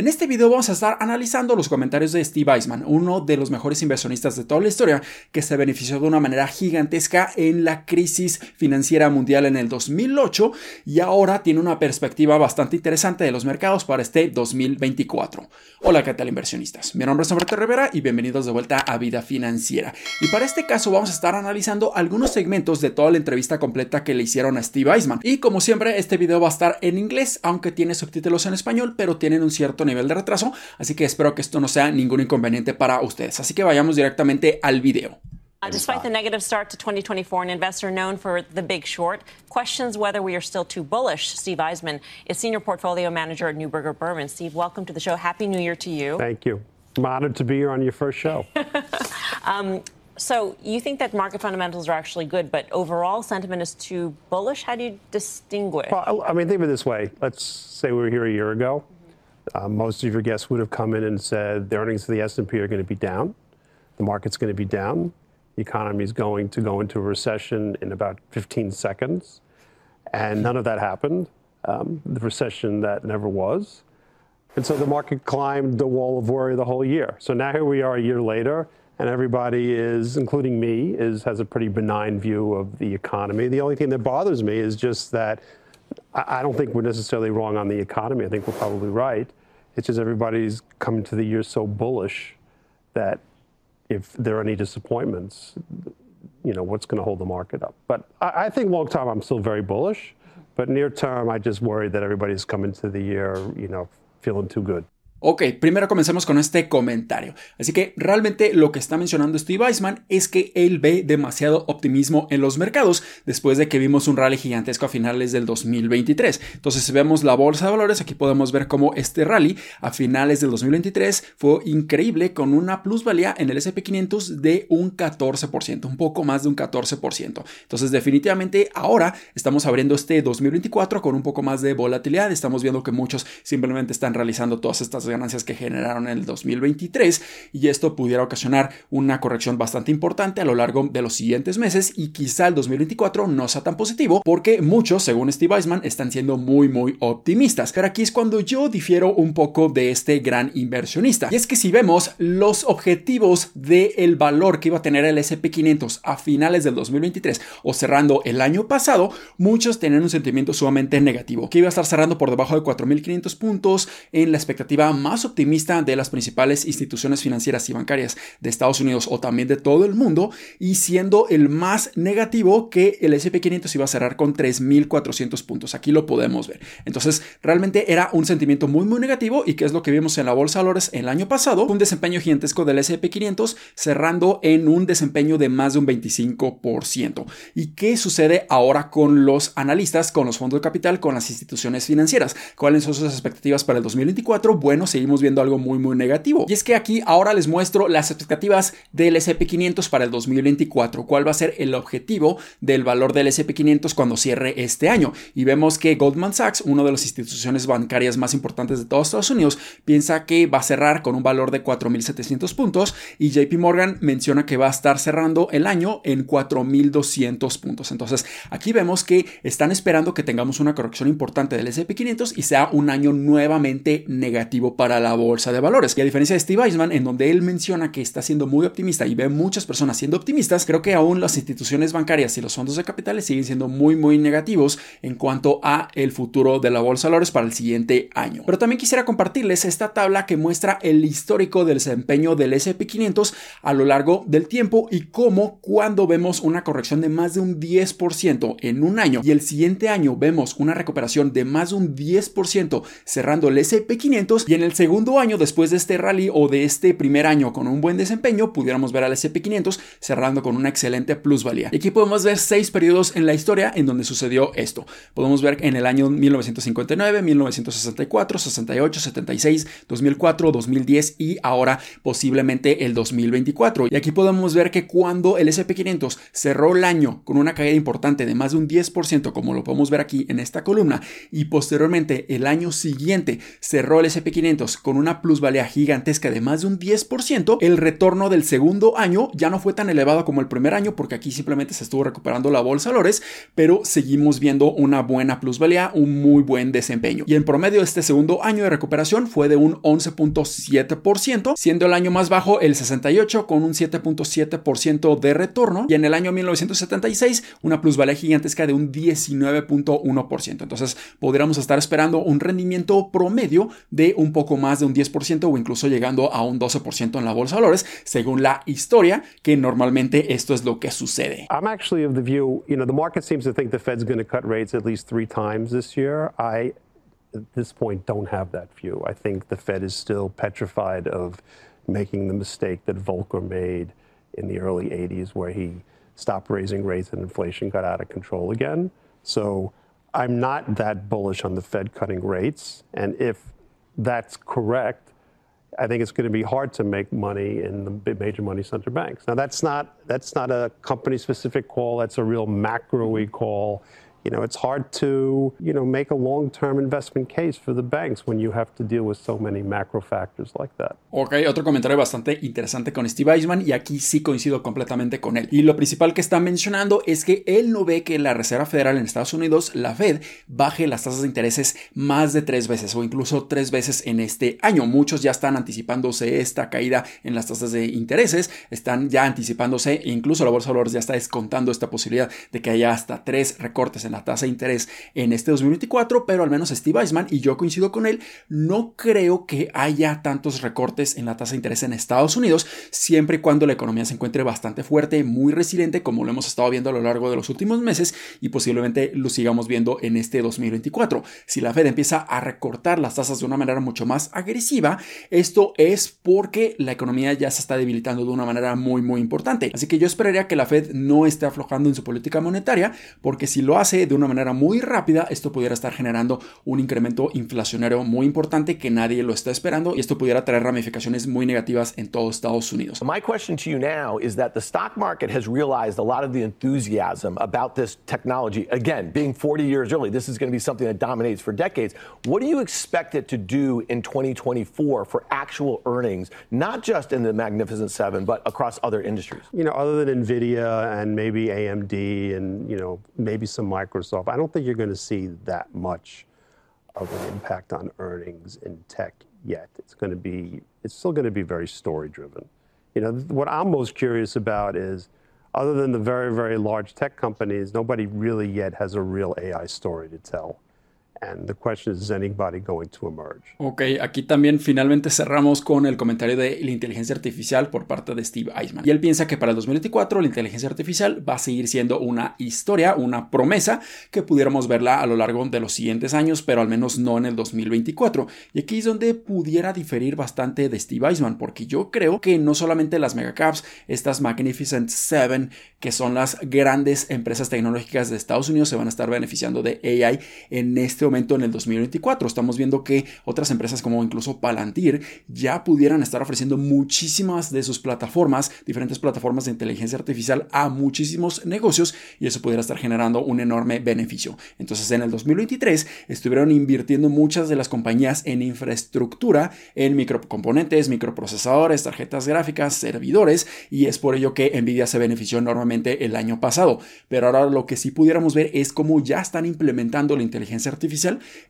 En este video vamos a estar analizando los comentarios de Steve Eisman, uno de los mejores inversionistas de toda la historia, que se benefició de una manera gigantesca en la crisis financiera mundial en el 2008 y ahora tiene una perspectiva bastante interesante de los mercados para este 2024. Hola, ¿qué tal inversionistas? Mi nombre es Humberto Rivera y bienvenidos de vuelta a Vida Financiera. Y para este caso vamos a estar analizando algunos segmentos de toda la entrevista completa que le hicieron a Steve Eisman. Y como siempre, este video va a estar en inglés, aunque tiene subtítulos en español, pero tienen un cierto nivel de retraso, así que espero que esto no sea ningún inconveniente para ustedes. Así que vayamos directamente al video. Uh, despite the negative start to 2024, an investor known for the big short questions whether we are still too bullish. Steve Eisman is senior portfolio manager at Newberger Berman. Steve, welcome to the show. Happy New Year to you. Thank you. I'm honored to be here on your first show. um, so you think that market fundamentals are actually good, but overall sentiment is too bullish? How do you distinguish? Well, I mean, think of it this way. Let's say we were here a year ago. Uh, most of your guests would have come in and said the earnings of the S&P are going to be down. The market's going to be down. The economy is going to go into a recession in about 15 seconds. And none of that happened. Um, the recession that never was. And so the market climbed the wall of worry the whole year. So now here we are a year later, and everybody is, including me, is has a pretty benign view of the economy. The only thing that bothers me is just that I don't think we're necessarily wrong on the economy. I think we're probably right. It's just everybody's coming to the year so bullish that if there are any disappointments, you know, what's going to hold the market up. But I, I think long term, I'm still very bullish. But near term, I just worry that everybody's coming to the year, you know, feeling too good. Ok, primero comencemos con este comentario. Así que realmente lo que está mencionando Steve Eisman es que él ve demasiado optimismo en los mercados después de que vimos un rally gigantesco a finales del 2023. Entonces, si vemos la bolsa de valores, aquí podemos ver cómo este rally a finales del 2023 fue increíble con una plusvalía en el SP500 de un 14%, un poco más de un 14%. Entonces, definitivamente ahora estamos abriendo este 2024 con un poco más de volatilidad. Estamos viendo que muchos simplemente están realizando todas estas ganancias que generaron en el 2023 y esto pudiera ocasionar una corrección bastante importante a lo largo de los siguientes meses y quizá el 2024 no sea tan positivo porque muchos, según Steve Eisman, están siendo muy muy optimistas. Pero aquí es cuando yo difiero un poco de este gran inversionista. Y es que si vemos los objetivos del valor que iba a tener el SP500 a finales del 2023 o cerrando el año pasado, muchos tenían un sentimiento sumamente negativo, que iba a estar cerrando por debajo de 4.500 puntos en la expectativa más optimista de las principales instituciones financieras y bancarias de Estados Unidos o también de todo el mundo y siendo el más negativo que el SP500 iba a cerrar con 3.400 puntos. Aquí lo podemos ver. Entonces, realmente era un sentimiento muy, muy negativo y que es lo que vimos en la Bolsa de Valores el año pasado, un desempeño gigantesco del SP500 cerrando en un desempeño de más de un 25%. ¿Y qué sucede ahora con los analistas, con los fondos de capital, con las instituciones financieras? ¿Cuáles son sus expectativas para el 2024? Bueno, seguimos viendo algo muy muy negativo. Y es que aquí ahora les muestro las expectativas del SP500 para el 2024. ¿Cuál va a ser el objetivo del valor del SP500 cuando cierre este año? Y vemos que Goldman Sachs, una de las instituciones bancarias más importantes de todos Estados Unidos, piensa que va a cerrar con un valor de 4.700 puntos y JP Morgan menciona que va a estar cerrando el año en 4.200 puntos. Entonces aquí vemos que están esperando que tengamos una corrección importante del SP500 y sea un año nuevamente negativo para la bolsa de valores. Y a diferencia de Steve Eisman, en donde él menciona que está siendo muy optimista y ve muchas personas siendo optimistas, creo que aún las instituciones bancarias y los fondos de capitales siguen siendo muy muy negativos en cuanto a el futuro de la bolsa de valores para el siguiente año. Pero también quisiera compartirles esta tabla que muestra el histórico del desempeño del SP500 a lo largo del tiempo y cómo cuando vemos una corrección de más de un 10% en un año y el siguiente año vemos una recuperación de más de un 10% cerrando el SP500 y en el segundo año después de este rally o de este primer año con un buen desempeño, pudiéramos ver al SP500 cerrando con una excelente plusvalía. Y aquí podemos ver seis periodos en la historia en donde sucedió esto. Podemos ver en el año 1959, 1964, 68, 76, 2004, 2010 y ahora posiblemente el 2024. Y aquí podemos ver que cuando el SP500 cerró el año con una caída importante de más de un 10%, como lo podemos ver aquí en esta columna, y posteriormente el año siguiente cerró el SP500 con una plusvalía gigantesca de más de un 10%, el retorno del segundo año ya no fue tan elevado como el primer año porque aquí simplemente se estuvo recuperando la bolsa de valores, pero seguimos viendo una buena plusvalía, un muy buen desempeño. Y en promedio este segundo año de recuperación fue de un 11.7%, siendo el año más bajo el 68 con un 7.7% de retorno y en el año 1976 una plusvalía gigantesca de un 19.1%. Entonces podríamos estar esperando un rendimiento promedio de un poco más de un 10% o incluso llegando a un 12% en la bolsa de valores, según la historia, que normalmente esto es lo que sucede. I'm actually of the view, you know, the market seems to think the Fed's going to cut rates at least three times this year. I, at this point, don't have that view. I think the Fed is still petrified of making the mistake that Volcker made in the early 80s, where he stopped raising rates and inflation got out of control again. So I'm not that bullish on the Fed cutting rates. And if that's correct, I think it's going to be hard to make money in the major money center banks. Now that's not that's not a company specific call. That's a real macro call. You know, it's hard to, you know, make a long-term investment case for the banks when you have to deal with so many macro factors like that. Ok, otro comentario bastante interesante con Steve Eisman y aquí sí coincido completamente con él. Y lo principal que está mencionando es que él no ve que la Reserva Federal en Estados Unidos, la Fed, baje las tasas de intereses más de tres veces o incluso tres veces en este año. Muchos ya están anticipándose esta caída en las tasas de intereses, están ya anticipándose, e incluso la Bolsa de Valores ya está descontando esta posibilidad de que haya hasta tres recortes en la tasa de interés en este 2024, pero al menos Steve Eisman, y yo coincido con él, no creo que haya tantos recortes en la tasa de interés en Estados Unidos, siempre y cuando la economía se encuentre bastante fuerte, muy resiliente, como lo hemos estado viendo a lo largo de los últimos meses y posiblemente lo sigamos viendo en este 2024. Si la Fed empieza a recortar las tasas de una manera mucho más agresiva, esto es porque la economía ya se está debilitando de una manera muy, muy importante. Así que yo esperaría que la Fed no esté aflojando en su política monetaria, porque si lo hace de una manera muy rápida, esto pudiera estar generando un incremento inflacionario muy importante que nadie lo está esperando y esto pudiera traer ramificaciones muy negativas en todo Estados Unidos. My question to you now is that the stock market has realized a lot of the enthusiasm about this technology. Again, being 40 years early, this is going to be something that dominates for decades. What do you expect it to do in 2024 for actual earnings, not just in the Magnificent Seven, but across other industries? You know, other than Nvidia and maybe AMD and you know maybe some Microsoft, I don't think you're going to see that much of an impact on earnings in tech yet. It's going to be, it's still going to be very story driven. You know, what I'm most curious about is, other than the very, very large tech companies, nobody really yet has a real AI story to tell. And the question is, is anybody going to emerge? Ok, aquí también finalmente cerramos con el comentario de la inteligencia artificial por parte de Steve Eisman. Y él piensa que para el 2024 la inteligencia artificial va a seguir siendo una historia, una promesa que pudiéramos verla a lo largo de los siguientes años, pero al menos no en el 2024. Y aquí es donde pudiera diferir bastante de Steve Eisman, porque yo creo que no solamente las megacaps, estas Magnificent Seven, que son las grandes empresas tecnológicas de Estados Unidos, se van a estar beneficiando de AI en este momento en el 2024. Estamos viendo que otras empresas como incluso Palantir ya pudieran estar ofreciendo muchísimas de sus plataformas, diferentes plataformas de inteligencia artificial a muchísimos negocios y eso pudiera estar generando un enorme beneficio. Entonces en el 2023 estuvieron invirtiendo muchas de las compañías en infraestructura, en microcomponentes, microprocesadores, tarjetas gráficas, servidores y es por ello que Nvidia se benefició enormemente el año pasado. Pero ahora lo que sí pudiéramos ver es cómo ya están implementando la inteligencia artificial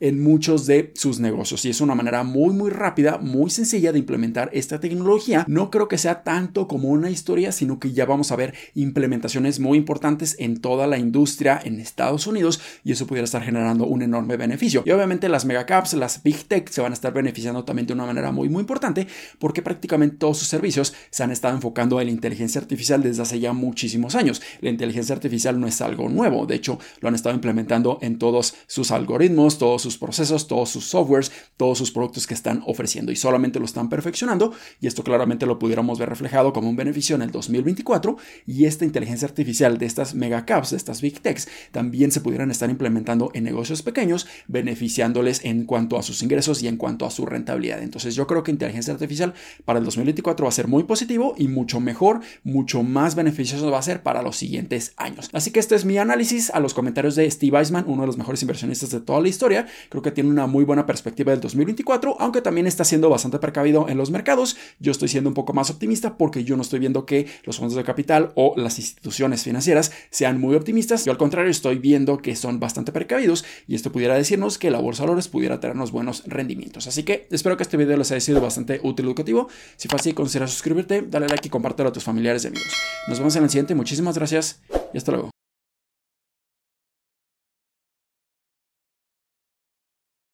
en muchos de sus negocios. Y es una manera muy, muy rápida, muy sencilla de implementar esta tecnología. No creo que sea tanto como una historia, sino que ya vamos a ver implementaciones muy importantes en toda la industria en Estados Unidos y eso pudiera estar generando un enorme beneficio. Y obviamente las megacaps, las big tech se van a estar beneficiando también de una manera muy, muy importante porque prácticamente todos sus servicios se han estado enfocando en la inteligencia artificial desde hace ya muchísimos años. La inteligencia artificial no es algo nuevo, de hecho lo han estado implementando en todos sus algoritmos todos sus procesos, todos sus softwares, todos sus productos que están ofreciendo y solamente lo están perfeccionando y esto claramente lo pudiéramos ver reflejado como un beneficio en el 2024 y esta inteligencia artificial de estas mega caps, de estas big techs, también se pudieran estar implementando en negocios pequeños, beneficiándoles en cuanto a sus ingresos y en cuanto a su rentabilidad. Entonces yo creo que inteligencia artificial para el 2024 va a ser muy positivo y mucho mejor, mucho más beneficioso va a ser para los siguientes años. Así que este es mi análisis a los comentarios de Steve Eisman, uno de los mejores inversionistas de toda la historia. Creo que tiene una muy buena perspectiva del 2024, aunque también está siendo bastante precavido en los mercados. Yo estoy siendo un poco más optimista porque yo no estoy viendo que los fondos de capital o las instituciones financieras sean muy optimistas. Yo al contrario estoy viendo que son bastante precavidos y esto pudiera decirnos que la bolsa de valores pudiera tenernos buenos rendimientos. Así que espero que este video les haya sido bastante útil y educativo. Si fue así, considera suscribirte, dale like y compártelo a tus familiares y amigos. Nos vemos en el siguiente. Muchísimas gracias y hasta luego.